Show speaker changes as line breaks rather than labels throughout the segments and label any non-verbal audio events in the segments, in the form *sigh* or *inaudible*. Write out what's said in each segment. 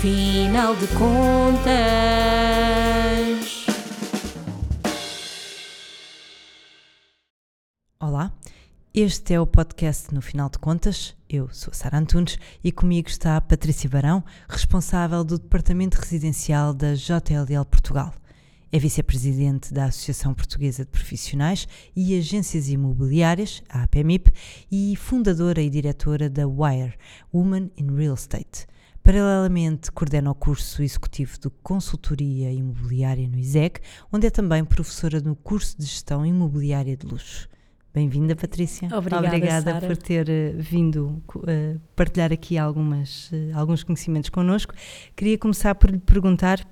Final de contas.
Olá, este é o podcast No Final de Contas. Eu sou a Sara Antunes e comigo está a Patrícia Barão, responsável do Departamento Residencial da JLL Portugal. É vice-presidente da Associação Portuguesa de Profissionais e Agências Imobiliárias, a APMIP, e fundadora e diretora da WIRE, Women in Real Estate. Paralelamente, coordena o curso executivo de consultoria imobiliária no ISEC, onde é também professora no curso de gestão imobiliária de luxo. Bem-vinda, Patrícia.
Obrigada,
Obrigada por ter uh, vindo uh, partilhar aqui algumas, uh, alguns conhecimentos connosco. Queria começar por lhe perguntar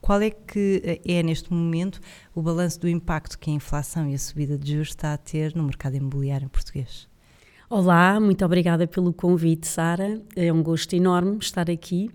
qual é que é, neste momento, o balanço do impacto que a inflação e a subida de juros está a ter no mercado imobiliário português.
Olá, muito obrigada pelo convite, Sara. É um gosto enorme estar aqui.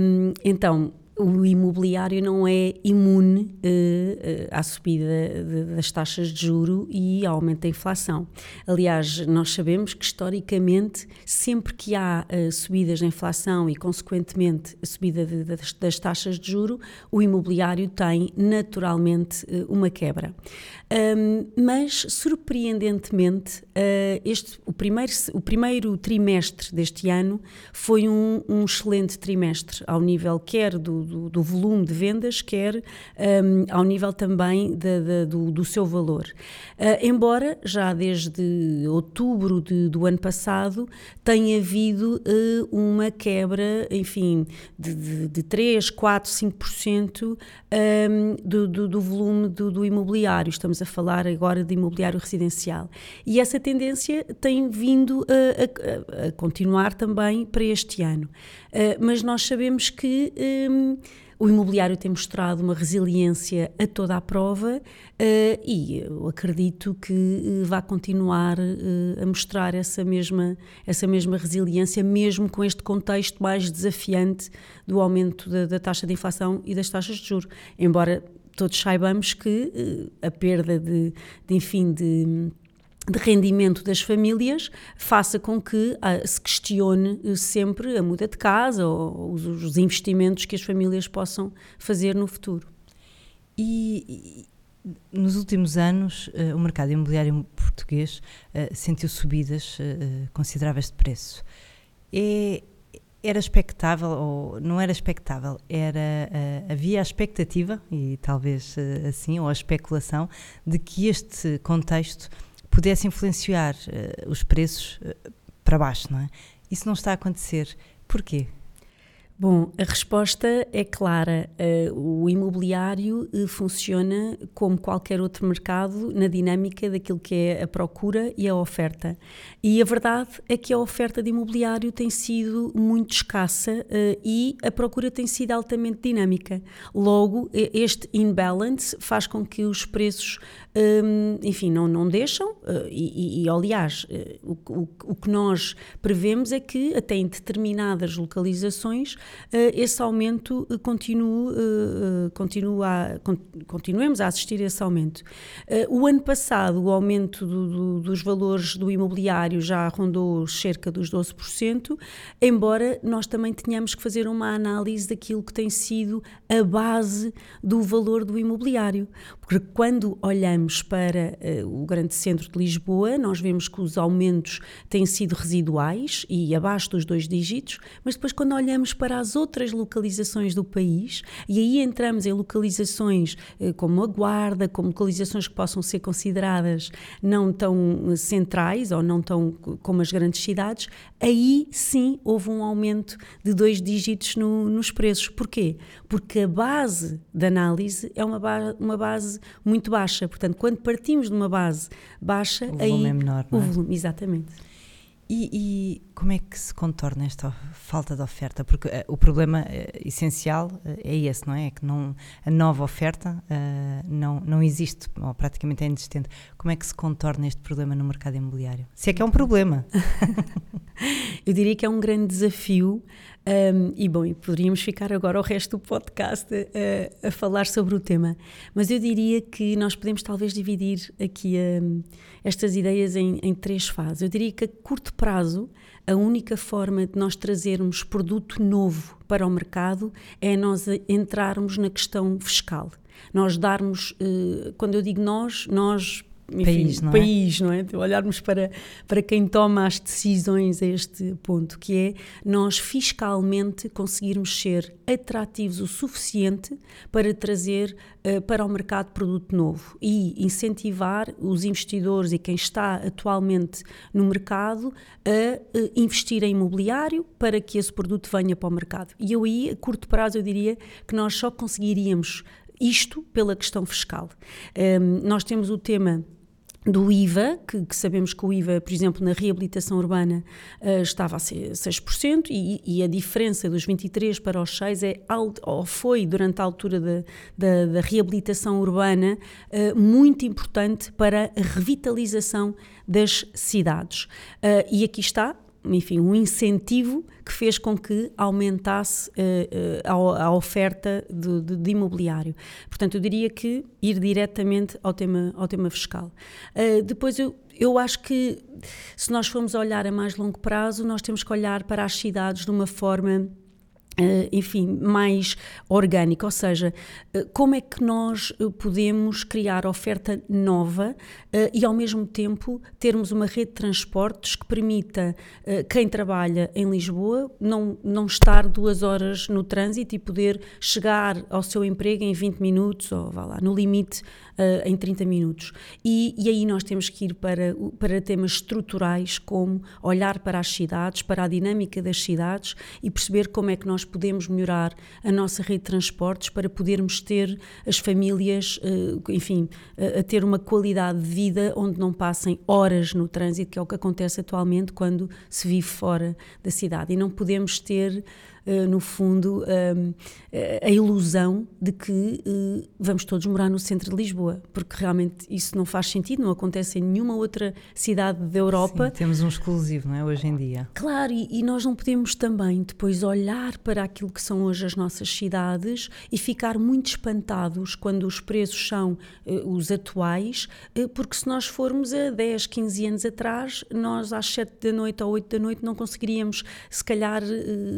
Um, então, o imobiliário não é imune uh, uh, à subida de, das taxas de juro e ao aumento da inflação. Aliás, nós sabemos que historicamente, sempre que há uh, subidas da inflação e, consequentemente, a subida de, de, das taxas de juro, o imobiliário tem naturalmente uma quebra. Um, mas, surpreendentemente, este, o, primeiro, o primeiro trimestre deste ano foi um, um excelente trimestre, ao nível quer do, do, do volume de vendas, quer um, ao nível também de, de, do, do, seu valor. Uh, embora já desde outubro de, do ano passado tenha havido uh, uma quebra, enfim, de, de, de 3, 4, 5% um, do, do, do volume do, do imobiliário. Estamos a falar agora de imobiliário residencial. E essa tendência tem vindo a, a, a continuar também para este ano. Uh, mas nós sabemos que um, o imobiliário tem mostrado uma resiliência a toda a prova uh, e eu acredito que uh, vai continuar uh, a mostrar essa mesma, essa mesma resiliência, mesmo com este contexto mais desafiante do aumento da, da taxa de inflação e das taxas de juros. Embora todos saibamos que a perda de, de enfim, de de rendimento das famílias faça com que ah, se questione sempre a muda de casa ou os, os, investimentos que as famílias possam fazer no futuro.
E, e nos últimos anos uh, o mercado imobiliário português uh, sentiu subidas uh, consideráveis de preço. É, era expectável ou não era expectável? Era havia a expectativa e talvez assim ou a especulação de que este contexto pudesse influenciar uh, os preços uh, para baixo, não é? Isso não está a acontecer. Porquê?
Bom, a resposta é clara. Uh, o imobiliário uh, funciona como qualquer outro mercado na dinâmica daquilo que é a procura e a oferta. E a verdade é que a oferta de imobiliário tem sido muito escassa uh, e a procura tem sido altamente dinâmica. Logo, este imbalance faz com que os preços, um, enfim, não, não deixam. E, e, aliás, o, o, o que nós prevemos é que, até em determinadas localizações, uh, esse aumento uh, continue, uh, continua, con continuemos a assistir a esse aumento. o ano passado, o aumento do, do, dos valores do imobiliário já rondou cerca dos 12%, embora nós também tenhamos que fazer uma análise daquilo que tem sido a base do valor do imobiliário. Porque quando olhamos para o grande centro de Lisboa, nós vemos que os aumentos têm sido residuais e abaixo dos dois dígitos, mas depois quando olhamos para as outras localizações do país, e aí entramos em localizações eh, como a Guarda, como localizações que possam ser consideradas não tão centrais ou não tão como as grandes cidades, aí sim houve um aumento de dois dígitos no, nos preços. Porquê? Porque a base da análise é uma, ba uma base muito baixa. Portanto, quando partimos de uma base baixa,
o
aí
volume é menor,
o
é?
volume, exatamente.
E, e, como é que se contorna esta falta de oferta? Porque uh, o problema uh, essencial uh, é esse, não é? É que não, a nova oferta não, não existe, ou praticamente é inexistente. Como é que se contorna este problema no mercado imobiliário? Se é que é um problema. *laughs*
Eu diria que é um grande desafio Um, e bom, e poderíamos ficar agora o resto do podcast a, a, falar sobre o tema, mas eu diria que nós podemos talvez dividir aqui um, estas ideias em, em três fases. Eu diria que a curto prazo, a única forma de nós trazermos produto novo para o mercado é nós entrarmos na questão fiscal. Nós darmos, uh, quando eu digo nós, nós enfim, país, não é? país, não é? Olharmos para, para quem toma as decisões a este ponto, que é nós fiscalmente conseguirmos ser atrativos o suficiente para trazer uh, para o mercado produto novo e incentivar os investidores e quem está atualmente no mercado a uh, investir em imobiliário para que esse produto venha para o mercado. E eu aí, a curto prazo, eu diria que nós só conseguiríamos isto pela questão fiscal. Um, ehm, nós temos o tema do IVA, que, que, sabemos que o IVA, por exemplo, na reabilitação urbana uh, estava a ser 6%, e, e, a diferença dos 23% para os 6% é, ou foi durante a altura da, da, reabilitação urbana uh, muito importante para a revitalização das cidades. Uh, e aqui está, enfim, um incentivo que fez com que aumentasse uh, a, a, oferta de, de, de, imobiliário. Portanto, eu diria que ir diretamente ao tema, ao tema fiscal. Uh, depois, eu, eu acho que se nós formos olhar a mais longo prazo, nós temos que olhar para as cidades de uma forma enfim, mais orgânica, ou seja, uh, como é que nós uh, podemos criar oferta nova e ao mesmo tempo termos uma rede de transportes que permita quem trabalha em Lisboa não, não estar duas horas no trânsito e poder chegar ao seu emprego em 20 minutos ou vá lá, no limite em 30 minutos. E, e aí nós temos que ir para, para temas estruturais como olhar para as cidades, para a dinâmica das cidades e perceber como é que nós podemos melhorar a nossa rede de transportes para podermos ter as famílias, eh, enfim, a ter uma qualidade de vida onde não passem horas no trânsito, que é o que acontece atualmente quando se vive fora da cidade. E não podemos ter no fundo, ehm, a ilusão de que eh, vamos todos morar no centro de Lisboa, porque realmente isso não faz sentido, não acontece em nenhuma outra cidade da Europa.
Sim, temos um exclusivo, não é, hoje em dia.
Claro, e, e nós não podemos também depois olhar para aquilo que são hoje as nossas cidades e ficar muito espantados quando os preços são os atuais, porque se nós formos a 10, 15 anos atrás, nós às 7 da noite ou 8 da noite não conseguiríamos, se calhar,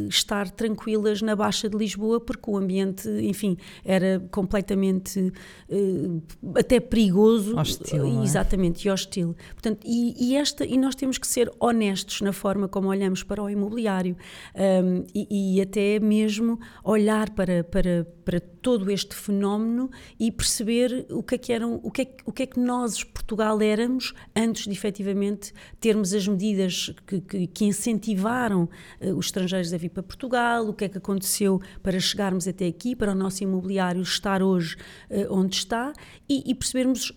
estar tranquilas na Baixa de Lisboa, porque o ambiente, enfim, era completamente uh, até perigoso.
Hostil.
Uh, exatamente, é? e hostil. Portanto, e, e, esta, e nós temos que ser honestos na forma como olhamos para o imobiliário um, e, e, até mesmo olhar para, para, para todo este fenómeno e perceber o que é que eram, o que é, o que, é que nós, Portugal, éramos antes de efetivamente termos as medidas que, que, que incentivaram uh, os estrangeiros a vir para Portugal, o que é que aconteceu para chegarmos até aqui, para o nosso imobiliário estar hoje uh, onde está e, e percebermos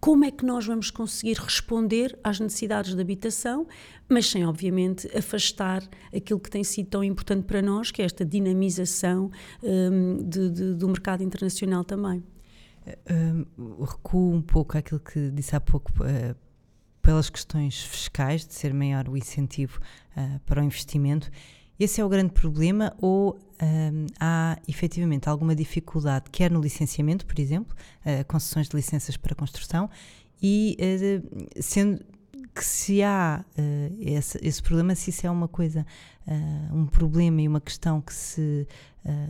como é que nós vamos conseguir responder às necessidades de habitação, mas sem, obviamente, afastar aquilo que tem sido tão importante para nós, que é esta dinamização um, de, de, do mercado internacional também.
Um, recuo um pouco àquilo que disse há pouco. Uh, pelas questões fiscais, de ser maior o incentivo uh, para o investimento, esse é o grande problema ou um, há efetivamente alguma dificuldade, quer no licenciamento, por exemplo, uh, concessões de licenças para construção, e uh, sendo que se há uh, esse, esse, problema, se isso é uma coisa, um problema e uma questão que se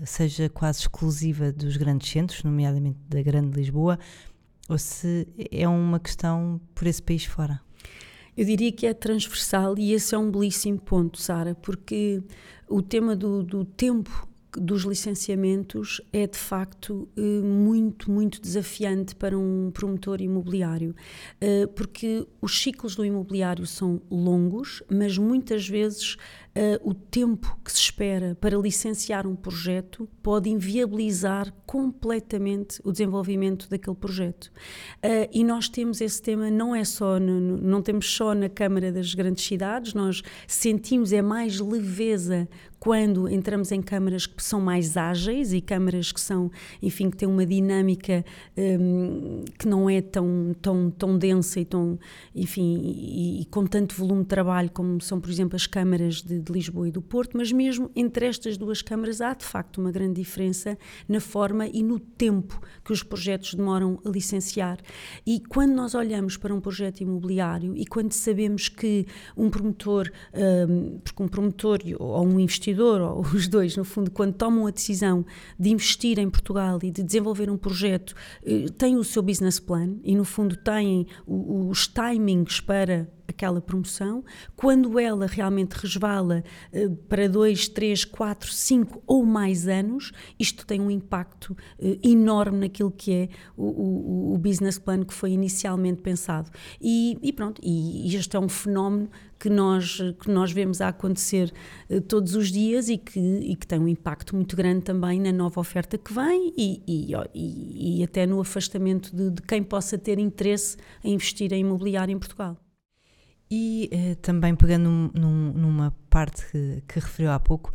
seja quase exclusiva dos grandes centros, nomeadamente da Grande Lisboa, ou se é uma questão por esse país fora.
Eu diria que é transversal e esse é um belíssimo ponto, Sara, porque o tema do, do tempo dos licenciamentos é de facto eh, muito, muito desafiante para um promotor imobiliário, eh, porque os ciclos do imobiliário são longos, mas muitas vezes uh, o tempo que se espera para licenciar um projeto pode inviabilizar completamente o desenvolvimento daquele projeto. Uh, e nós temos esse tema, não é só, no, não temos só na Câmara das Grandes Cidades, nós sentimos é mais leveza quando entramos em câmaras que são mais ágeis e câmaras que são, enfim, que têm uma dinâmica um, que não é tão, tão, tão densa e tão, enfim, e, e, com tanto volume de trabalho como são, por exemplo, as câmaras de de, Lisboa e do Porto, mas mesmo entre estas duas câmaras há de facto uma grande diferença na forma e no tempo que os projetos demoram a licenciar. E quando nós olhamos para um projeto imobiliário e quando sabemos que um promotor, um, porque um promotor ou um investidor, ou os dois, no fundo, quando tomam a decisão de investir em Portugal e de desenvolver um projeto, eh, têm o seu business plan e, no fundo, têm os timings para aquela promoção, quando ela realmente resvala uh, para dois, três, quatro, cinco ou mais anos, isto tem um impacto uh, enorme naquilo que é o, o, o, business plan que foi inicialmente pensado. E, e pronto, e, e este é um fenómeno que nós, que nós vemos a acontecer uh, todos os dias e que, e que tem um impacto muito grande também na nova oferta que vem e, e, e até no afastamento de, de quem possa ter interesse em investir em imobiliário em Portugal.
E uh, também pegando num, numa parte que, que, referiu há pouco,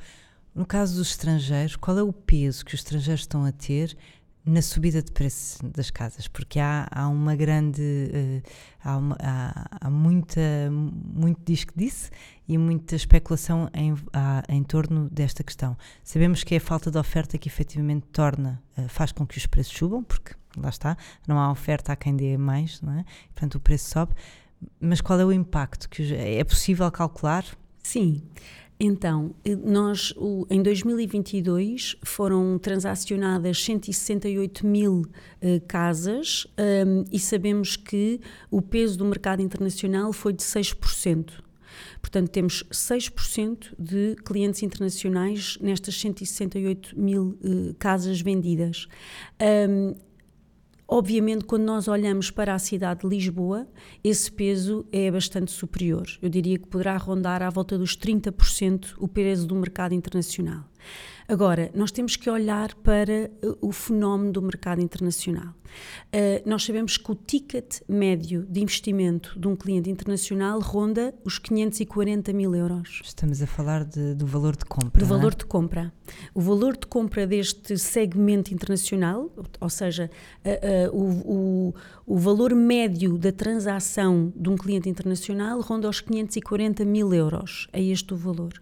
no caso dos estrangeiros, qual é o peso que os estrangeiros estão a ter na subida de preços das casas? Porque há, há uma grande. Uh, há, uma, há, há, muita, muito diz que disse e muita especulação em, há, em torno desta questão. Sabemos que é a falta de oferta que efetivamente torna, uh, faz com que os preços subam, porque lá está, não há oferta, há quem dê mais, não é? Portanto, o preço sobe mas qual é o impacto? que É possível calcular?
Sim. Então, nós em 2022 foram transacionadas 168 mil uh, casas um, e sabemos que o peso do mercado internacional foi de 6%. Portanto, temos 6% de clientes internacionais nestas 168 mil uh, casas vendidas. Um, Obviamente, quando nós olhamos para a cidade de Lisboa, esse peso é bastante superior. Eu diria que poderá rondar à volta dos 30% o peso do mercado internacional. Agora, nós temos que olhar para uh, o fenómeno do mercado internacional. Uh, nós sabemos que o ticket médio de investimento de um cliente internacional ronda os 540 mil euros.
Estamos a falar de, do valor de compra.
Do
é?
valor de compra. O valor de compra deste segmento internacional, ou seja, uh, uh, o, o, o, valor médio da transação de um cliente internacional ronda os 540 mil euros. É este o valor.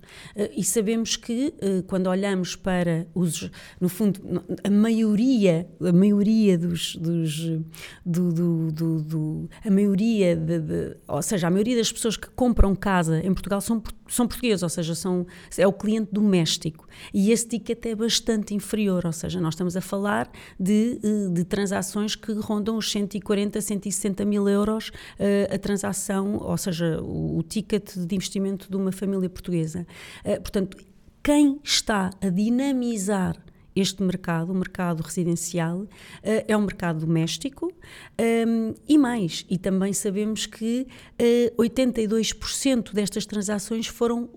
e sabemos que, quando olhamos para os, no fundo, a maioria, a maioria dos, dos do, do, do, do a maioria de, de, ou seja, a maioria das pessoas que compram casa em Portugal são, são portugueses, ou seja, são, é o cliente doméstico. E esse ticket é bastante inferior, ou seja, nós estamos a falar de, de transações que rondam os 140, 160 mil euros uh, a transação, ou seja, o, o ticket de investimento de uma família portuguesa. Uh, portanto, quem está a dinamizar este mercado, o mercado residencial, eh, é um mercado doméstico ehm, e mais, e também sabemos que uh, eh, 82% destas transações foram,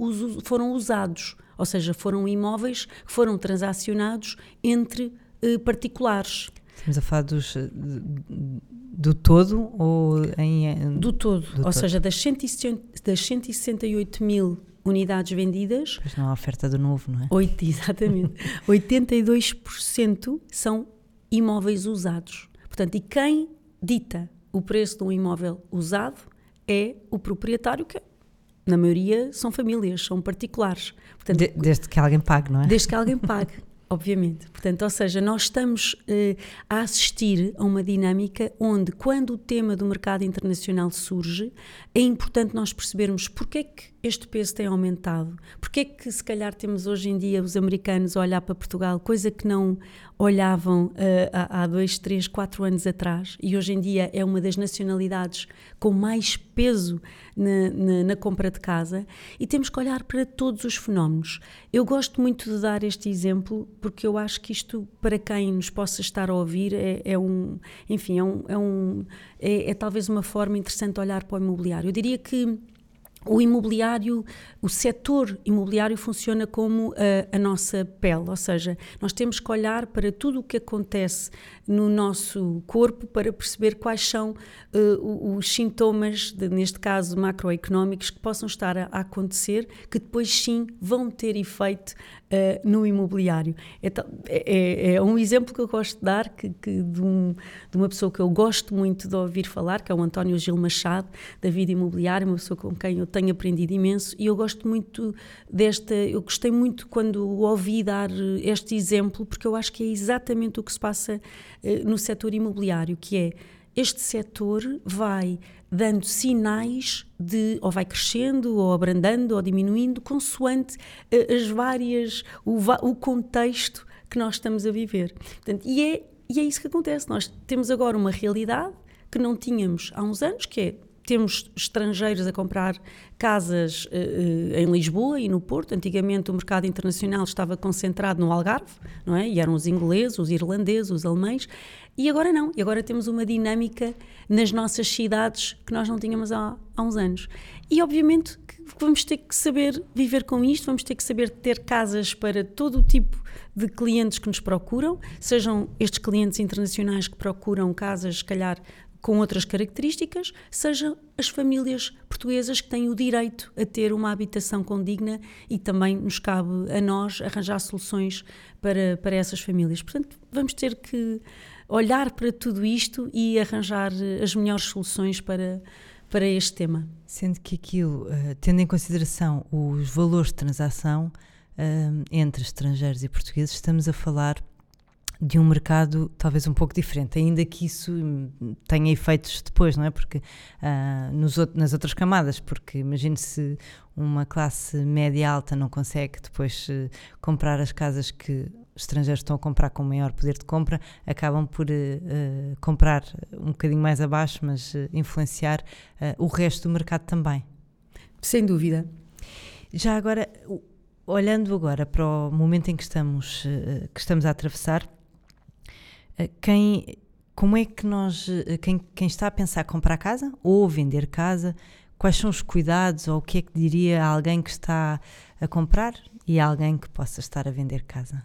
foram usados, ou seja, foram imóveis que foram transacionados entre uh, particulares.
Estamos a falar dos, do todo ou em...
Do todo, do ou todo. seja, das, 160, das 168 mil unidades vendidas.
Pois não há oferta de novo, não é?
8, *laughs* exatamente. 82% são imóveis usados. Portanto, e quem dita o preço de um imóvel usado é o proprietário, que na maioria são famílias, são particulares.
Portanto, de, desde que alguém pague, não é?
Desde que alguém pague. Obviamente. Portanto, ou seja, nós estamos uh, a assistir a uma dinâmica onde, quando o tema do mercado internacional surge, é importante nós percebermos porque é que este peso tem aumentado, porque é que, se calhar, temos hoje em dia os americanos a olhar para Portugal, coisa que não olhavam uh, há, dois, três, quatro anos atrás, e hoje em dia é uma das nacionalidades com mais peso na, na, na, compra de casa, e temos que olhar para todos os fenómenos. Eu gosto muito de dar este exemplo porque eu acho que isto, para quem nos possa estar a ouvir, é, é um, enfim, é, um, é, um, é, é talvez uma forma interessante de olhar para o imobiliário. Eu diria que o imobiliário, o setor imobiliário funciona como a, a, nossa pele, ou seja, nós temos que olhar para tudo o que acontece no nosso corpo para perceber quais são uh, os sintomas, de, neste caso macroeconómicos, que possam estar a, a, acontecer, que depois sim vão ter efeito uh, no imobiliário. É, é, é, um exemplo que eu gosto de dar que, que de, um, de, uma pessoa que eu gosto muito de ouvir falar, que é o António Gil Machado, da Vida Imobiliária, uma pessoa com quem eu tenho aprendido imenso e eu gosto muito desta, eu gostei muito quando ouvi dar este exemplo, porque eu acho que é exatamente o que se passa uh, no setor imobiliário, que é este setor vai dando sinais de ou vai crescendo ou abrandando ou diminuindo consoante uh, as várias o, o contexto que nós estamos a viver. Portanto, e é e é isso que acontece. Nós temos agora uma realidade que não tínhamos há uns anos, que é temos estrangeiros a comprar casas uh, em Lisboa e no Porto. Antigamente o mercado internacional estava concentrado no Algarve, não é? E eram os ingleses, os irlandeses, os alemães. E agora não. E agora temos uma dinâmica nas nossas cidades que nós não tínhamos há, há uns anos. E obviamente vamos ter que saber viver com isto, vamos ter que saber ter casas para todo o tipo de clientes que nos procuram, sejam estes clientes internacionais que procuram casas, se calhar, com outras características, sejam as famílias portuguesas que têm o direito a ter uma habitação condigna e também nos cabe a nós arranjar soluções para, para essas famílias. Portanto, vamos ter que olhar para tudo isto e arranjar as melhores soluções para, para este tema.
Sendo que aquilo, eh, tendo em consideração os valores de transação eh, entre estrangeiros e portugueses, estamos a falar de um mercado talvez um pouco diferente, ainda que isso tenha efeitos depois, não é? Porque uh, nos, nas outras camadas, porque imagine se uma classe média alta não consegue depois uh, comprar as casas que estrangeiros estão a comprar com maior poder de compra, acabam por uh, comprar um bocadinho mais abaixo, mas influenciar o resto do mercado também.
Sem dúvida.
Já agora, olhando agora para o momento em que estamos, que estamos a atravessar, quem, como é que nós, eh, quem, quem está a pensar comprar casa ou vender casa, quais são os cuidados ou o que é que diria a alguém que está a comprar e a alguém que possa estar a vender casa?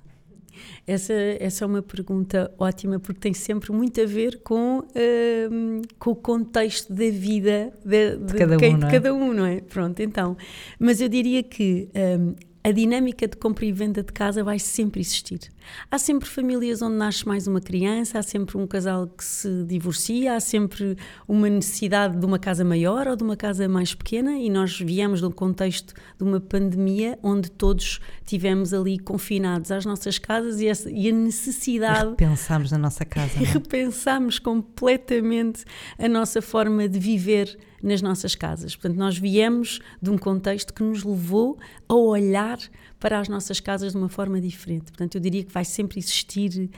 Essa, essa é uma pergunta ótima porque tem sempre muito a ver com, uh, com o contexto da vida de, de, de cada, quem, um, é? de cada um, não é? Pronto, então. Mas eu diria que um, a dinâmica de compra e venda de casa vai sempre existir. Há sempre famílias onde nasce mais uma criança, há sempre um casal que se divorcia, há sempre uma necessidade de uma casa maior ou de uma casa mais pequena e nós viemos de um contexto de uma pandemia onde todos tivemos ali confinados às nossas casas e, essa, e a necessidade.
Repensámos na nossa casa.
E é? *laughs* repensámos completamente a nossa forma de viver nas nossas casas. Portanto, nós viemos de um contexto que nos levou a olhar para as nossas casas de uma forma diferente. Portanto, eu diria que vai sempre existir uh,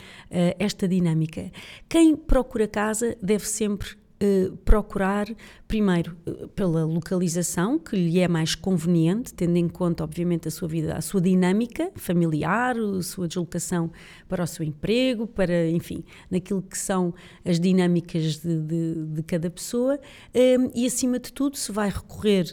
esta dinâmica. Quem procura casa deve sempre eh, procurar, primeiro, uh, pela localização, que lhe é mais conveniente, tendo em conta, obviamente, a sua vida, a sua dinâmica familiar, a sua deslocação para o seu emprego, para, enfim, naquilo que são as dinâmicas de, de, de cada pessoa, um, e, acima de tudo, se vai recorrer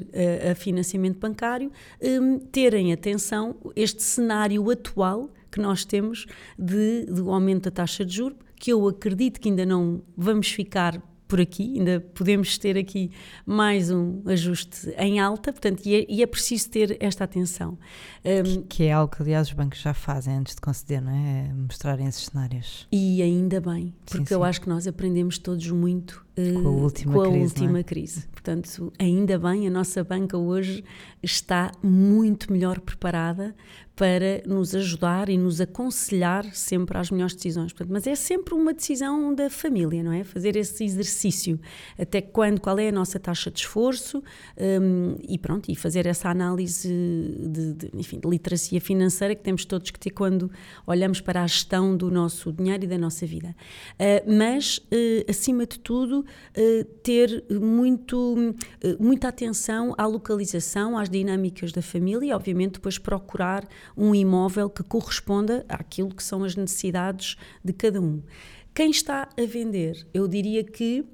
a, a financiamento bancário, um, terem atenção este cenário atual que nós temos de, de aumento da taxa de juros, que eu acredito que ainda não vamos ficar por aqui, ainda podemos ter aqui mais um ajuste em alta, portanto, e é, e é preciso ter esta atenção.
Um, que, é algo que, aliás, os bancos já fazem antes de conceder, não é? é mostrarem esses cenários.
E ainda bem, porque sim, eu acho que nós aprendemos todos muito
uh, com a última,
com a
crise, é?
última
é?
crise. Portanto, ainda bem, a nossa banca hoje está muito melhor preparada para nos ajudar e nos aconselhar sempre às melhores decisões. Portanto, mas é sempre uma decisão da família, não é? Fazer esse exercício. Até quando, qual é a nossa taxa de esforço um, e pronto, e fazer essa análise de, de, enfim, de literacia financeira que temos todos que ter quando olhamos para a gestão do nosso dinheiro e da nossa vida. Uh, mas, uh, acima de tudo, uh, ter muito, muita atenção à localização, às dinâmicas da família e, obviamente, depois procurar um imóvel que corresponda àquilo que são as necessidades de cada um. Quem está a vender, eu diria que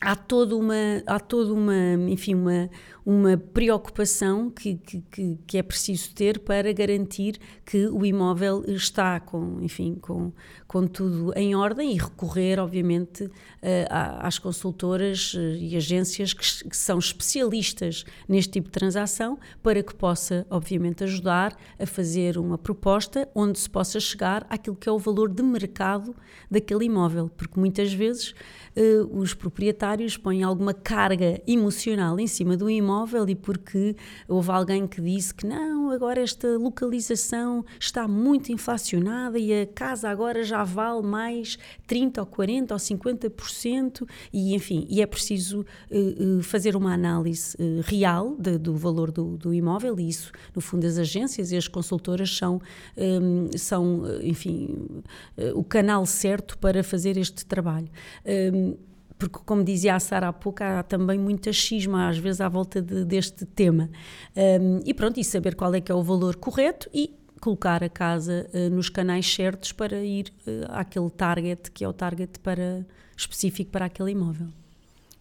há toda uma, há toda uma, enfim, uma, uma preocupação que, que, que, é preciso ter para garantir que o imóvel está com, enfim, com, com tudo em ordem e recorrer, obviamente, eh, às consultoras eh, e agências que, que são especialistas neste tipo de transação para que possa, obviamente, ajudar a fazer uma proposta onde se possa chegar àquilo que é o valor de mercado daquele imóvel, porque muitas vezes eh, os proprietários proprietários põem alguma carga emocional em cima do imóvel e porque houve alguém que disse que não, agora esta localização está muito inflacionada e a casa agora já vale mais 30 ou 40 ou 50% e enfim, e é preciso uh, fazer uma análise uh, real de, do valor do, do, imóvel e isso, no fundo, as agências e as consultoras são, um, são enfim, uh, o canal certo para fazer este trabalho. Um, porque, como dizia a Sara há pouco, há também muita xisma às vezes à volta de, deste tema. Um, e pronto, e saber qual é que é o valor correto e colocar a casa uh, nos canais certos para ir uh, àquele target que é o target para, específico para aquele imóvel.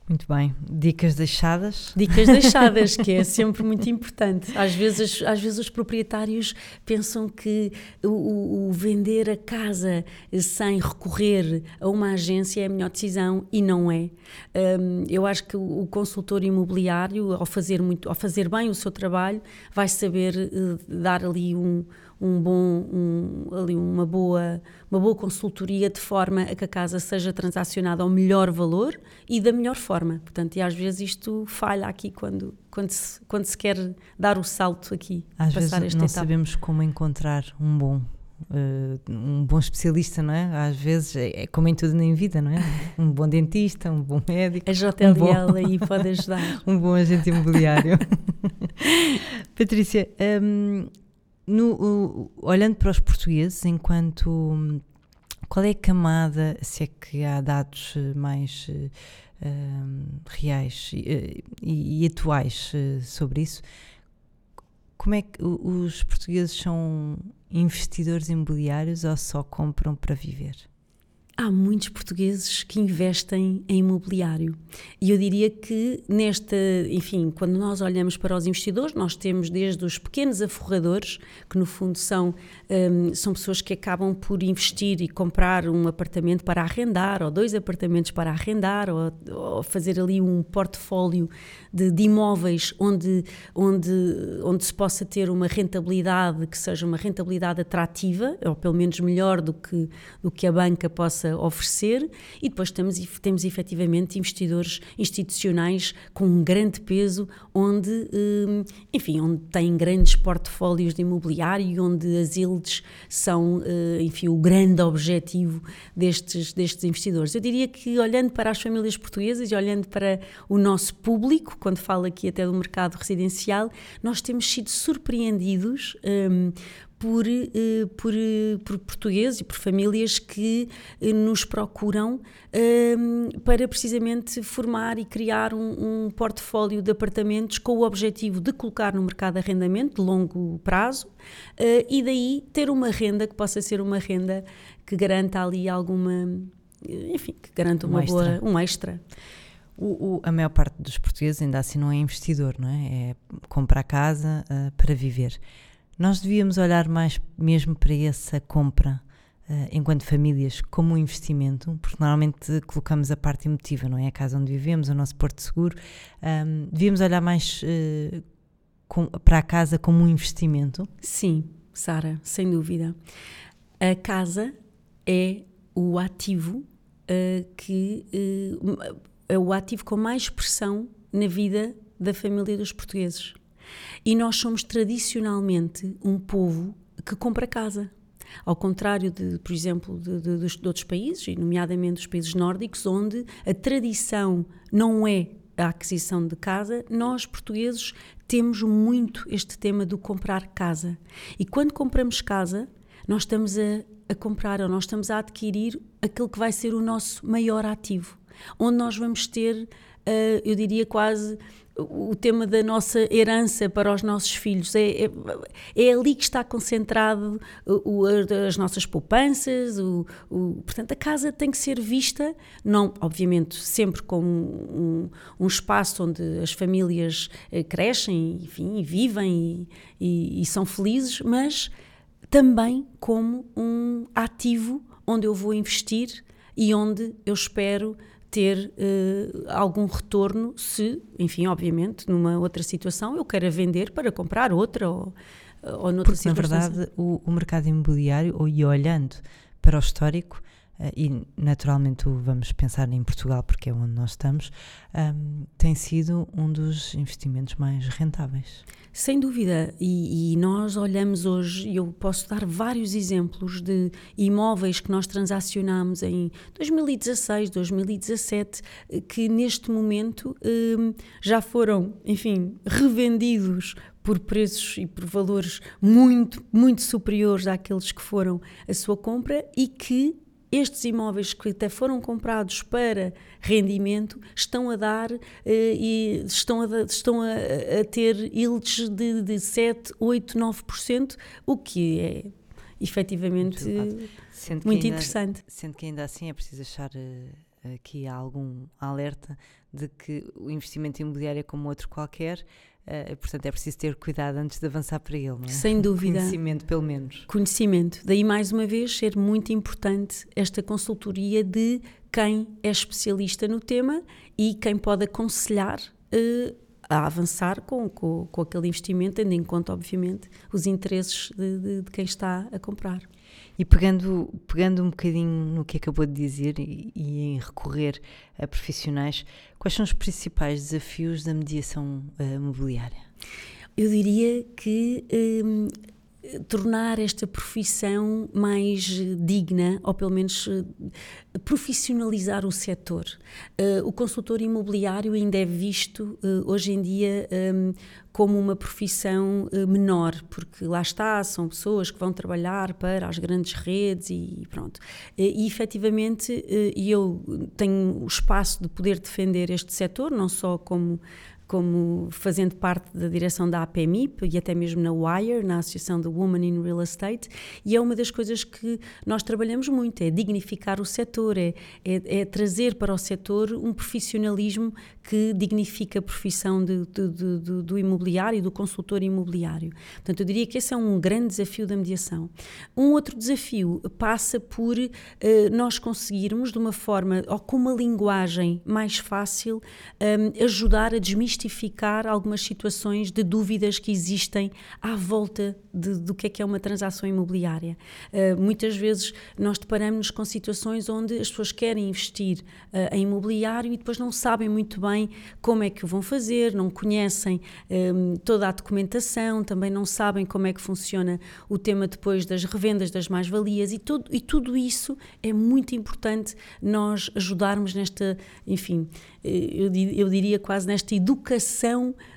Muito bem. Dicas deixadas?
Dicas deixadas, que é sempre muito importante. Às vezes, às vezes os proprietários pensam que o, o, vender a casa sem recorrer a uma agência é a melhor decisão e não é. Um, eu acho que o consultor imobiliário, ao fazer, muito, ao fazer bem o seu trabalho, vai saber uh, dar ali um, um bom, um, ali uma boa, uma boa consultoria de forma a que a casa seja transacionada ao melhor valor e da melhor forma. Portanto, e às vezes isto falha aqui quando, quando, se, quando se quer dar o salto aqui.
Às vezes não etapa. sabemos como encontrar um bom Uh, um bom especialista, não é? Às vezes é, é, como em tudo na vida, não é? *laughs* Um bom dentista, um bom médico.
A JLL um bom, aí pode ajudar. *laughs*
um bom agente imobiliário. *laughs* Patrícia, um, no, uh, olhando para os portugueses, enquanto qual é a camada, se é que há dados eh, mais uh, reais e, e, e atuais sobre isso, como é que os portugueses são investidores imobiliários ou só compram para viver?
Há muitos portugueses que investem em imobiliário. E eu diria que nesta, enfim, quando nós olhamos para os investidores, nós temos desde os pequenos aforradores, que no fundo são, um, são pessoas que acabam por investir e comprar um apartamento para arrendar, ou dois apartamentos para arrendar, ou, ou fazer ali um portfólio de, de, imóveis onde, onde, onde se possa ter uma rentabilidade que seja uma rentabilidade atrativa, ou pelo menos melhor do que, do que a banca possa possa oferecer e depois temos, temos efetivamente investidores institucionais com um grande peso onde, hum, enfim, onde têm grandes portfólios de imobiliário onde as yields são, eh, enfim, o grande objetivo destes, destes investidores. Eu diria que olhando para as famílias portuguesas e olhando para o nosso público, quando falo aqui até do mercado residencial, nós temos sido surpreendidos um, por, eh, por, eh, por portugueses e por famílias que eh, nos procuram ehm, para precisamente formar e criar um, um portfólio de apartamentos com o objetivo de colocar no mercado arrendamento de longo prazo e daí ter uma renda que possa ser uma renda que garanta ali alguma, enfim, que garanta uma um boa, extra. um extra.
O, o, a maior parte dos portugueses ainda assim não é investidor, não é? É comprar casa uh, para viver. Nós devíamos olhar mais mesmo para essa compra uh, enquanto famílias como um investimento, porque normalmente colocamos a parte emotiva, não é? A casa onde vivemos, o nosso porto seguro. Um, devíamos olhar mais uh, com, para a casa como um investimento?
Sim, Sara, sem dúvida. A casa é o ativo uh, que é o ativo com mais expressão na vida da família dos portugueses. E nós somos tradicionalmente um povo que compra casa. Ao contrário de, por exemplo, de, de, de outros países, e nomeadamente dos países nórdicos, onde a tradição não é a aquisição de casa, nós portugueses temos muito este tema do comprar casa. E quando compramos casa, nós estamos a, a comprar ou nós estamos a adquirir aquele que vai ser o nosso maior ativo, onde nós vamos ter, uh, eu diria quase o tema da nossa herança para os nossos filhos. É, é, é ali que está concentrado o, as nossas poupanças. O, o, portanto, a casa tem que ser vista, não, obviamente, sempre como um, um espaço onde as famílias eh, crescem, enfim, vivem e, e, e são felizes, mas também como um ativo onde eu vou investir e onde eu espero ter uh, algum retorno se, enfim, obviamente, numa outra situação eu queira vender para comprar outra ou, ou noutra
Porque, na verdade, o, o, mercado imobiliário, ou, e olhando para o histórico, e naturalmente vamos pensar em Portugal porque é onde nós estamos, um, tem sido um dos investimentos mais rentáveis.
Sem dúvida, e, e, nós olhamos hoje, eu posso dar vários exemplos de imóveis que nós transacionámos em 2016, 2017, que neste momento um, já foram, enfim, revendidos por preços e por valores muito, muito superiores àqueles que foram a sua compra e que estes imóveis que até foram comprados para rendimento estão a dar uh, e estão, a, estão a, a ter yields de, de 7, 8, 9%, o que é efetivamente muito, muito
ainda,
interessante.
Sendo que ainda assim é preciso achar uh, aqui algum alerta de que o investimento imobiliário é como outro qualquer Uh, portanto, é preciso ter cuidado antes de avançar para ele, não é?
Sem dúvida.
Conhecimento, pelo menos.
Conhecimento. Daí, mais uma vez, ser muito importante esta consultoria de quem é especialista no tema e quem pode aconselhar uh, a avançar com, com, com, aquele investimento, tendo em conta, obviamente, os interesses de, de, de quem está a comprar.
E pegando, pegando um bocadinho no que acabou de dizer e, e, em recorrer a profissionais, quais são os principais desafios da mediação uh, mobiliária?
Eu diria que um, tornar esta profissão mais digna, ou pelo menos eh, profissionalizar o setor. Uh, o consultor imobiliário ainda é visto hoje em dia um, como uma profissão menor, porque lá está, são pessoas que vão trabalhar para as grandes redes e pronto. E efetivamente eu tenho o espaço de poder defender este setor, não só como como fazendo parte da direção da APMIP e até mesmo na WIRE, na Associação de Women in Real Estate, e é uma das coisas que nós trabalhamos muito, é dignificar o setor, é, é, é trazer para o setor um profissionalismo que dignifica a profissão de, de, de, do imobiliário e do consultor imobiliário. Portanto, eu diria que esse é um grande desafio da mediação. Um outro desafio passa por uh, nós conseguirmos, de uma forma ou com uma linguagem mais fácil, um, ajudar a desmistificar desmistificar algumas situações de dúvidas que existem à volta de, do que é que é uma transação imobiliária. Uh, muitas vezes nós deparamos com situações onde as pessoas querem investir uh, em imobiliário e depois não sabem muito bem como é que o vão fazer, não conhecem um, toda a documentação, também não sabem como é que funciona o tema depois das revendas das mais-valias e, e tudo isso é muito importante nós ajudarmos nesta, enfim, eu, eu diria quase nesta educação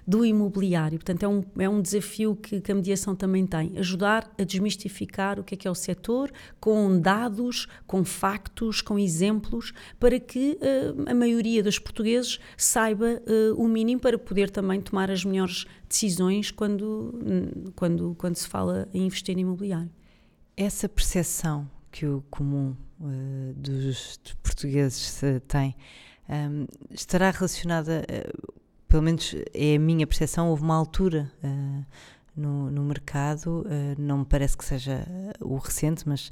do imobiliário. Portanto, é um, é um desafio que, que a mediação também tem, ajudar a desmistificar o que é que é o setor, com dados, com factos, com exemplos, para que uh, a maioria dos portugueses saiba uh, o mínimo para poder também tomar as melhores decisões quando, quando, quando se fala em investir em imobiliário.
Essa percepção que o comum uh, dos, portugueses tem um, estará relacionada, pelo menos é a minha percepção, houve uma altura uh, no, no, mercado, uh, não me parece que seja o recente, mas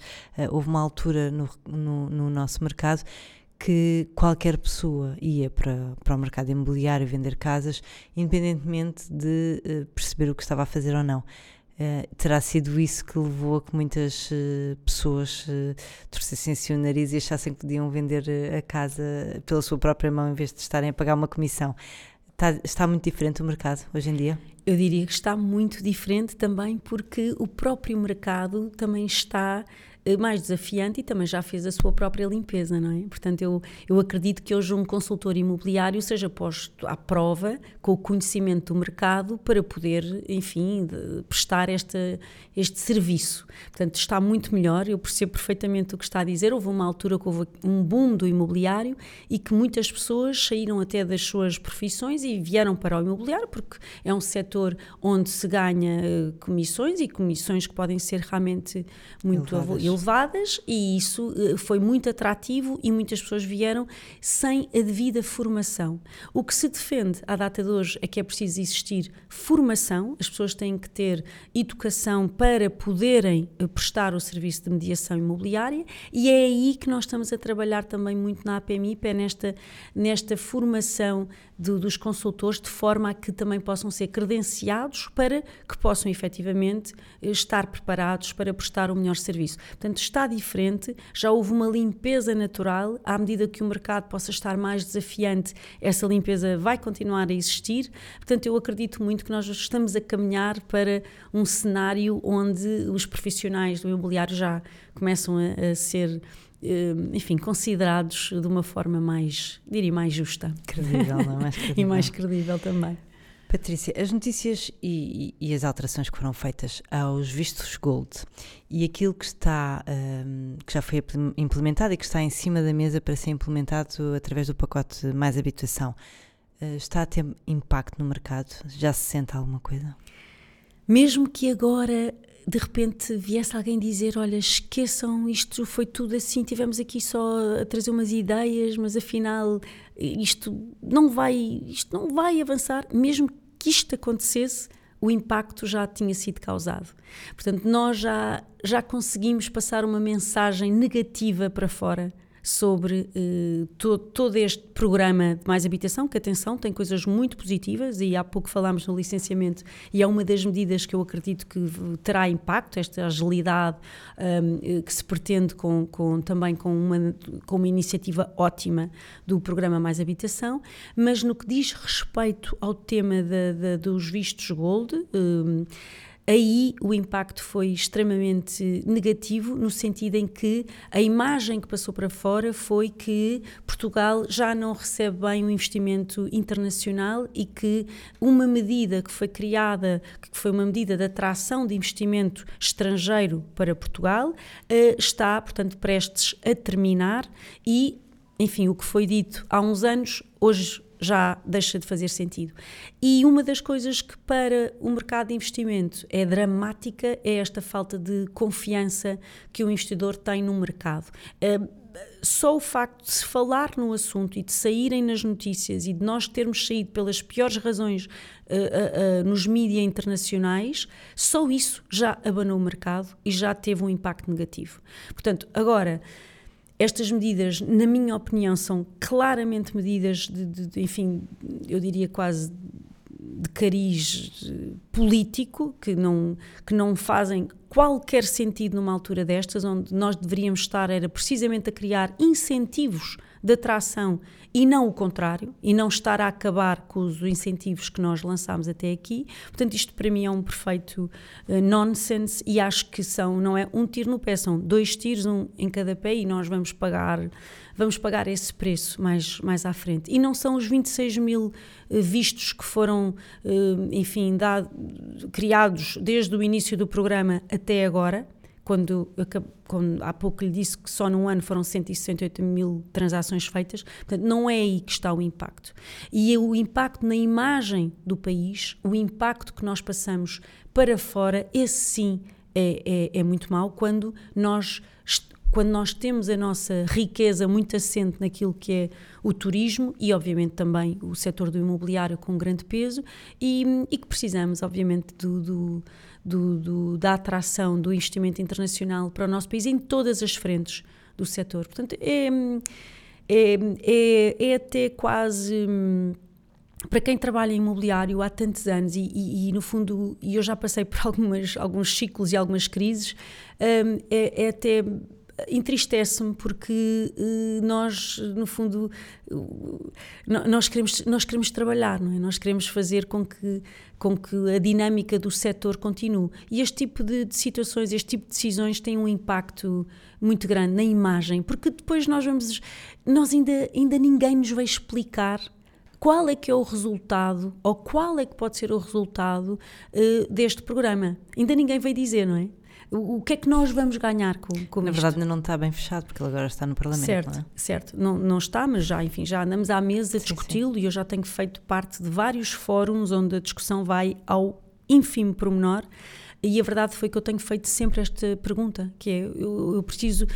houve uma altura no, no, no, nosso mercado que qualquer pessoa ia para, para o mercado imobiliário vender casas, independentemente de perceber o que estava a fazer ou não. Uh, terá sido isso que levou a que muitas uh, pessoas uh, torcessem assim o nariz e achassem que podiam vender a casa pela sua própria mão em vez de estarem a pagar uma comissão. Está, está muito diferente o mercado hoje em dia?
Eu diria que está muito diferente também porque o próprio mercado também está mais desafiante e também já fez a sua própria limpeza, não é? Portanto, eu, eu acredito que hoje um consultor imobiliário seja posto à prova com o conhecimento do mercado para poder, enfim, prestar esta, este serviço. Portanto, está muito melhor, eu percebo perfeitamente o que está a dizer. Houve uma altura que houve um boom do imobiliário e que muitas pessoas saíram até das suas profissões e vieram para o imobiliário porque é um setor onde se ganha eh, comissões e comissões que podem ser realmente muito elevadas elevadas e isso eh, foi muito atrativo e muitas pessoas vieram sem a devida formação. O que se defende à data de hoje é que é preciso existir formação, as pessoas têm que ter educação para poderem eh, prestar o serviço de mediação imobiliária e é aí que nós estamos a trabalhar também muito na APMIP, é nesta, nesta formação do, dos consultores de forma a que também possam ser credenciados para que possam efetivamente estar preparados para prestar o melhor serviço. Portanto, está diferente, já houve uma limpeza natural, à medida que o mercado possa estar mais desafiante, essa limpeza vai continuar a existir. Portanto, eu acredito muito que nós estamos a caminhar para um cenário onde os profissionais do imobiliário já começam a, a ser eh, enfim, considerados de uma forma mais, diria, mais justa.
Credível, não é? Mais credível. *laughs*
e mais credível também.
Patrícia, as notícias e, e, as alterações que foram feitas aos vistos Gold e aquilo que está um, que já foi implementado e que está em cima da mesa para ser implementado através do pacote Mais Habitação, uh, está a ter impacto no mercado? Já se sente alguma coisa?
Mesmo que agora de repente viesse alguém dizer: Olha, esqueçam, isto foi tudo assim, tivemos aqui só a trazer umas ideias, mas afinal isto não vai, isto não vai avançar, mesmo que isto acontecesse, o impacto já tinha sido causado. Portanto, nós já, já conseguimos passar uma mensagem negativa para fora sobre uh, todo, todo este programa de mais habitação, que atenção, tem coisas muito positivas e há pouco falámos no licenciamento e é uma das medidas que eu acredito que terá impacto, esta agilidade um, eh, que se pretende com, com, também com uma, com uma iniciativa ótima do programa Mais Habitação, mas no que diz respeito ao tema de, de, dos vistos Gold, um, aí o impacto foi extremamente negativo, no sentido em que a imagem que passou para fora foi que Portugal já não recebe bem o investimento internacional e que uma medida que foi criada, que foi uma medida de atração de investimento estrangeiro para Portugal, eh, está, portanto, prestes a terminar e enfim, o que foi dito há uns anos, hoje já deixa de fazer sentido. E uma das coisas que para o mercado de investimento é dramática é esta falta de confiança que o investidor tem no mercado. Uh, só o facto de se falar no assunto e de saírem nas notícias e de nós termos saído pelas piores razões uh, uh, nos mídias internacionais, só isso já abanou o mercado e já teve um impacto negativo. Portanto, agora estas medidas, na minha opinião, são claramente medidas de, de, de enfim, eu diria quase de cariz eh, político, que não, que não fazem qualquer sentido numa altura destas, onde nós deveríamos estar era precisamente a criar incentivos de atração e não o contrário, e não estar a acabar com os incentivos que nós lançámos até aqui. Portanto, isto para mim é um perfeito uh, nonsense e acho que são, não é um tiro no pé, são dois tiros, um em cada pé e nós vamos pagar, vamos pagar esse preço mais, mais à frente. E não são os 26 mil uh, vistos que foram, uh, enfim, dado, criados desde o início do programa até agora, quando, quando, há pouco lhe disse que só num ano foram 168 mil transações feitas, portanto, não é aí que está o impacto. E o impacto na imagem do país, o impacto que nós passamos para fora, esse sim é, é, é muito mau quando nós quando nós temos a nossa riqueza muito assente naquilo que é o turismo e, obviamente, também o setor do imobiliário com grande peso e, e que precisamos, obviamente, do, do, do, do, da atração do investimento internacional para o nosso país em todas as frentes do setor. Portanto, é, é, é, é até quase para quem trabalha em imobiliário há tantos anos e, e, e, no fundo e eu já passei por *laughs* algumas, alguns ciclos e algumas crises um, é, é, até entristece-me porque uh, nós, no fundo, uh, nós, queremos, nós queremos trabalhar, não é? Nós queremos fazer com que, com que a dinâmica do setor continue. E este tipo de, de situações, este tipo de decisões tem um impacto muito grande na imagem, porque depois nós vamos. Nós ainda, ainda ninguém nos vai explicar qual é que é o resultado ou qual é que pode ser o resultado uh, deste programa. Ainda ninguém vai dizer, não é? O, o que é que nós vamos ganhar com, com
Na
isto?
verdade, ainda não está bem fechado, porque ele agora está no Parlamento.
Certo,
não é?
certo. Não, não está, mas já, enfim, já andamos à mesa a discuti-lo e eu já tenho feito parte de vários fóruns onde a discussão vai ao ínfimo pormenor. E a verdade foi que eu tenho feito sempre esta pergunta, que é, eu, eu preciso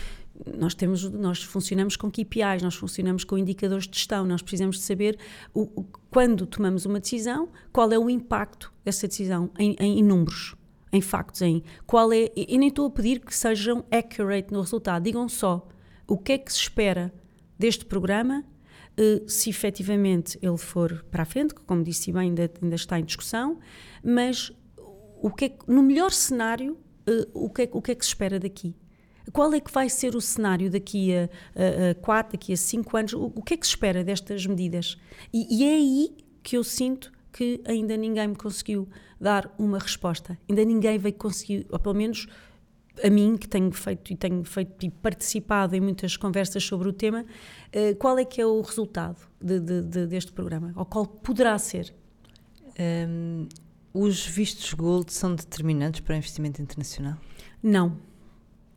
nós temos nós funcionamos com KPIs, nós funcionamos com indicadores de gestão, nós precisamos de saber o, o, quando tomamos uma decisão, qual é o impacto dessa decisão em, em, em números em factos, em qual é. E nem estou a pedir que sejam accurate no resultado, digam só o que é que se espera deste programa uh, se efetivamente ele for para a frente, que como disse bem ainda, ainda está em discussão, mas o que é, no melhor cenário, uh, o, que é, o que é que se espera daqui? Qual é que vai ser o cenário daqui a, a, a quatro, daqui a cinco anos? O, o, que é que se espera destas medidas? E, e é aí que eu sinto que ainda ninguém me conseguiu dar uma resposta. Ainda ninguém veio conseguir, ou pelo menos a mim, que tenho feito e tenho feito e participado em muitas conversas sobre o tema, uh, qual é que é o resultado de, de, de, deste programa? Ou qual poderá ser?
Um, os vistos gold são determinantes para o investimento internacional?
Não.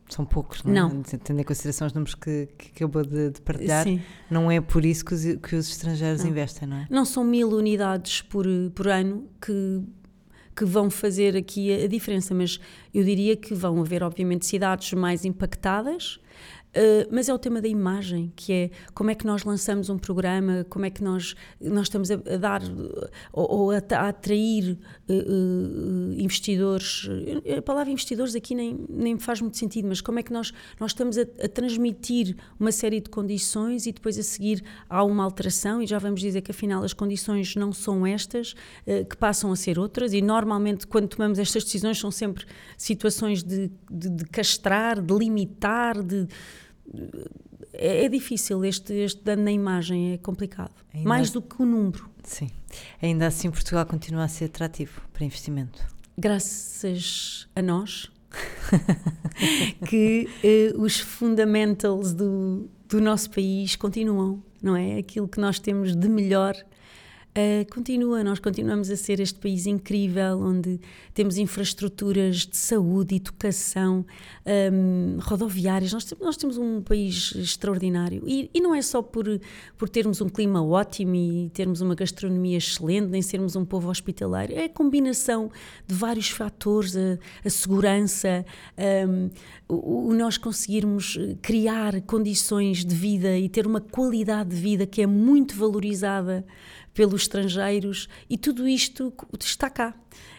São poucos, não, é? não. Tendo em consideração os números que, que acabou de, de partilhar, Sim. não é por isso que os, que os estrangeiros não. investem, não é?
Não são mil unidades por, por ano que que vão fazer aqui a, diferença, mas eu diria que vão haver, obviamente, cidades mais impactadas, Uh, mas é o tema da imagem, que é como é que nós lançamos um programa, como é que nós, nós estamos a, dar ou, ou a, a, atrair uh, investidores. A palavra investidores aqui nem, nem faz muito sentido, mas como é que nós, nós estamos a, a, transmitir uma série de condições e depois a seguir há uma alteração e já vamos dizer que afinal as condições não são estas, que passam a ser outras e normalmente quando tomamos estas decisões são sempre situações de, de, de castrar, de limitar, de é, é, difícil este, este dano na imagem, é complicado. Ainda Mais do que o número.
Sim. Ainda assim, Portugal continua a ser atrativo para investimento.
Graças a nós, *laughs* que eh, os fundamentals do, do nosso país continuam, não é? Aquilo que nós temos de melhor Uh, continua, nós continuamos a ser este país incrível onde temos infraestruturas de saúde, educação, um, rodoviárias. Nós, nós, temos um país extraordinário e, e, não é só por, por termos um clima ótimo e termos uma gastronomia excelente, nem sermos um povo hospitaleiro. É a combinação de vários fatores, a, a segurança, um, o, o nós conseguirmos criar condições de vida e ter uma qualidade de vida que é muito valorizada pelos estrangeiros e tudo isto está cá.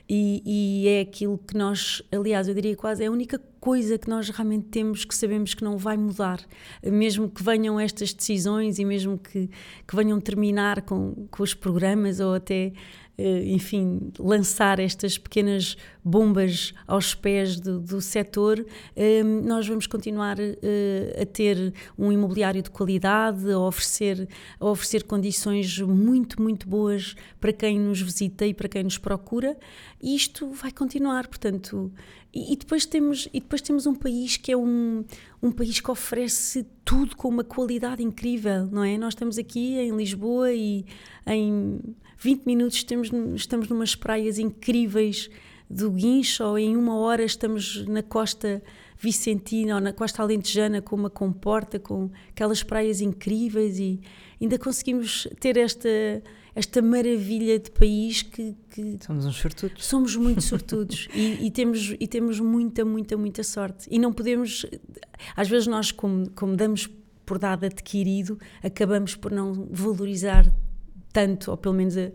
E, e, é aquilo que nós, aliás, eu diria quase é a única coisa que nós realmente temos que sabemos que não vai mudar, mesmo que venham estas decisões e mesmo que, que venham terminar com, com os programas ou até enfim, lançar estas pequenas bombas aos pés do, do setor, ehm, nós vamos continuar eh, a ter um imobiliário de qualidade, a oferecer, a oferecer condições muito, muito boas para quem nos visita e para quem nos procura, e isto vai continuar, portanto. E, depois temos, e depois temos um país que é um, um país que oferece tudo com uma qualidade incrível, não é? Nós estamos aqui em Lisboa e em 20 minutos estamos, estamos numas praias incríveis do Guincho, ou em uma hora estamos na costa vicentina ou na costa alentejana com uma comporta, com aquelas praias incríveis e ainda conseguimos ter esta esta maravilha de país que, que
somos uns sortudos.
somos muito *laughs* sortudos. E, e, temos e temos muita muita muita sorte. E não podemos às vezes nós como, como damos por dado adquirido acabamos por não valorizar tanto, ou pelo menos a,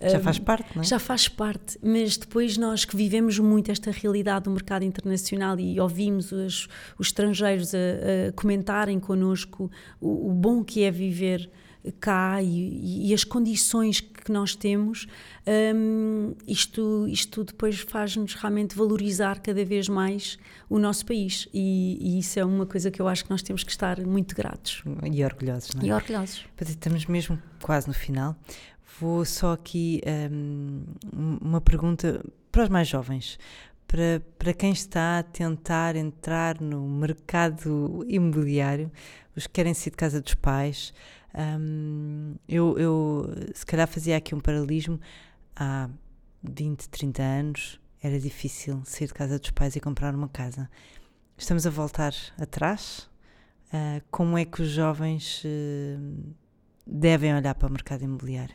já faz parte, não é?
Já faz parte, mas depois nós que vivemos muito esta realidade do mercado internacional e ouvimos os, os estrangeiros a, a, comentarem connosco o, o, bom que é viver cá e, e, as condições que nós temos, um, isto, isto depois faz-nos realmente valorizar cada vez mais o nosso país e, e, isso é uma coisa que eu acho que nós temos que estar muito gratos.
E orgulhosos, não é?
E orgulhosos.
Estamos mesmo quase no final. Vou só aqui um, uma pergunta para os mais jovens. Para, para quem está a tentar entrar no mercado imobiliário, os que querem sair de casa dos pais, um, eu, eu se calhar fazia aqui um paralelismo. Há 20, 30 anos era difícil sair de casa dos pais e comprar uma casa. Estamos a voltar atrás. Uh, como é que os jovens uh, devem olhar para o mercado imobiliário?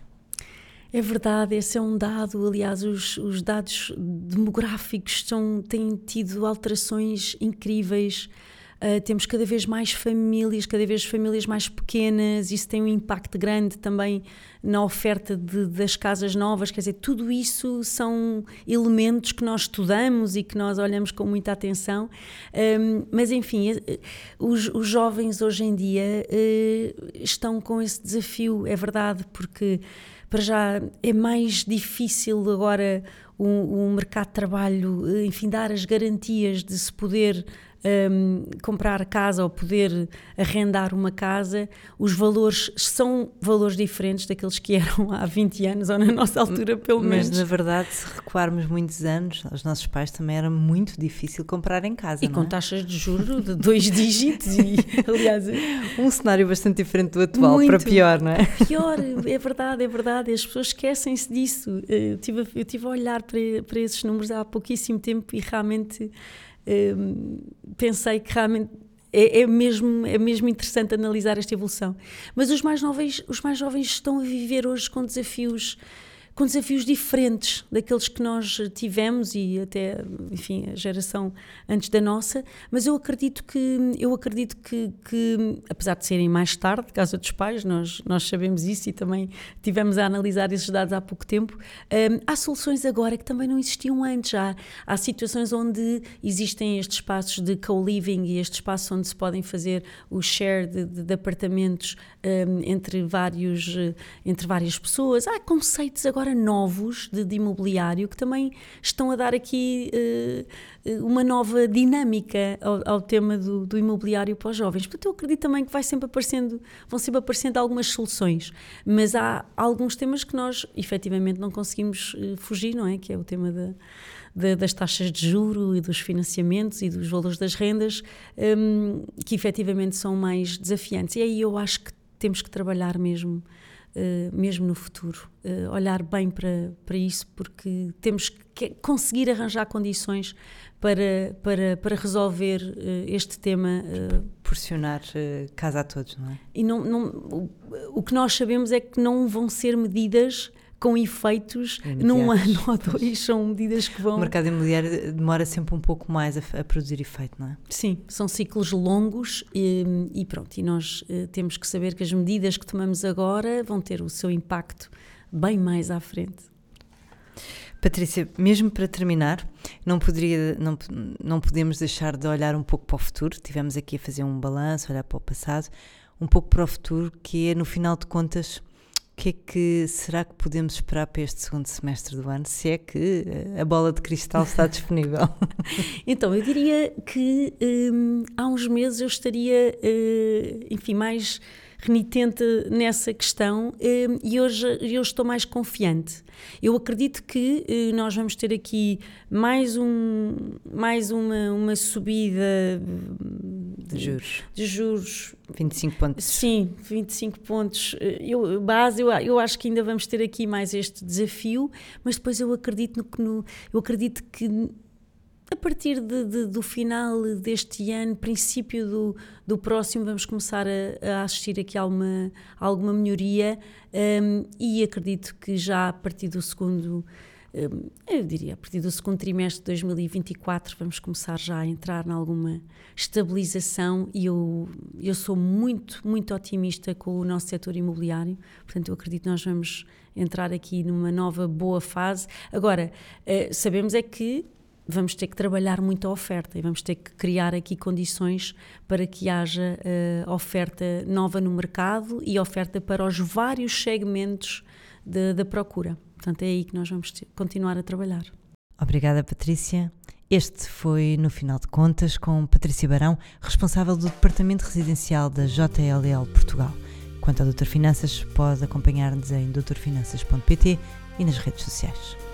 É verdade, esse é um dado. Aliás, os, os dados demográficos são, têm tido alterações incríveis. Uh, temos cada vez mais famílias, cada vez famílias mais pequenas, isso tem um impacto grande também na oferta de, das casas novas, quer dizer, tudo isso são elementos que nós estudamos e que nós olhamos com muita atenção, um, mas enfim, eh, os, os, jovens hoje em dia uh, estão com esse desafio, é verdade, porque para já é mais difícil agora o, o mercado de trabalho, enfim, dar as garantias de se poder um, comprar casa ou poder arrendar uma casa, os valores são valores diferentes daqueles que eram há 20 anos ou na nossa altura, pelo menos.
Mas na verdade, se recuarmos muitos anos, os nossos pais também era muito difícil comprar em casa.
E com
é?
taxas de juro de dois *laughs* dígitos, e aliás.
Um cenário bastante diferente do atual, muito para pior, não é?
Pior, é verdade, é verdade. As pessoas esquecem-se disso. Eu tive, eu tive a olhar para, para esses números há pouquíssimo tempo e realmente pensei que realmente é, é, mesmo, é mesmo interessante analisar esta evolução. Mas os mais, jovens, os mais jovens estão a viver hoje com desafios com desafios diferentes daqueles que nós tivemos e até, enfim, a geração antes da nossa, mas eu acredito que, eu acredito que, que apesar de serem mais tarde, casa dos pais, nós, nós sabemos isso e também tivemos a analisar esses dados há pouco tempo, um, há soluções agora que também não existiam antes, há, há situações onde existem estes espaços de co-living e estes espaços onde se podem fazer o share de, de, de apartamentos um, entre, vários, entre várias pessoas, há conceitos agora agora novos de, de imobiliário que também estão a dar aqui uh, uma nova dinâmica ao, ao tema do, do, imobiliário para os jovens. Portanto, eu acredito também que vai sempre aparecendo, vão sempre aparecendo algumas soluções, mas há alguns temas que nós efetivamente não conseguimos uh, fugir, não é? Que é o tema da. Das taxas de juro e dos financiamentos e dos valores das rendas, um, que efetivamente são mais desafiantes. E aí eu acho que temos que trabalhar mesmo Uh, mesmo no futuro. Uh, olhar bem para, para isso, porque temos que conseguir arranjar condições para, para, para resolver uh, este tema.
Proporcionar casa a todos, não é?
E não, não, o, o que nós sabemos é que não vão ser medidas com efeitos Imediatos. num ano ou dois, são medidas que vão.
O mercado imobiliário demora sempre um pouco mais a, a produzir efeito, não é?
Sim, são ciclos longos e, e pronto, e nós uh, temos que saber que as medidas que tomamos agora vão ter o seu impacto bem mais à frente.
Patrícia, mesmo para terminar, não, poderia, não, não podemos deixar de olhar um pouco para o futuro. Tivemos aqui a fazer um balanço, olhar para o passado, um pouco para o futuro, que é, no final de contas, que é que será que podemos esperar para este segundo semestre do ano, se é que eh, a bola de cristal está *laughs* disponível?
então, eu diria que hum, há uns meses eu estaria, uh, enfim, mais renitente nessa questão hum, e hoje eu estou mais confiante. Eu acredito que eh, nós vamos ter aqui mais, um, mais uma, uma subida
de juros.
De juros.
25 pontos.
Sim, 25 pontos. Eu, base, eu, eu acho que ainda vamos ter aqui mais este desafio, mas depois eu acredito no, no eu acredito que a partir de, de, do final deste ano, princípio do, do próximo, vamos começar a, a assistir aqui a alguma, a alguma melhoria um, e acredito que já a partir do segundo, eu diria, a partir do segundo trimestre de 2024, vamos começar já a entrar em alguma estabilização e eu, eu sou muito, muito otimista com o nosso setor imobiliário, portanto eu acredito que nós vamos entrar aqui numa nova boa fase. Agora, uh, sabemos é que vamos ter que trabalhar muito a oferta e vamos ter que criar aqui condições para que haja uh, oferta nova no mercado e oferta para os vários segmentos da procura. Portanto, é aí que nós vamos continuar a trabalhar.
Obrigada, Patrícia. Este foi, no final de contas, com Patrícia Barão, responsável do Departamento Residencial da JLL Portugal. Quanto ao Doutor Finanças, pode acompanhar-nos em doutorfinanças.pt e nas redes sociais.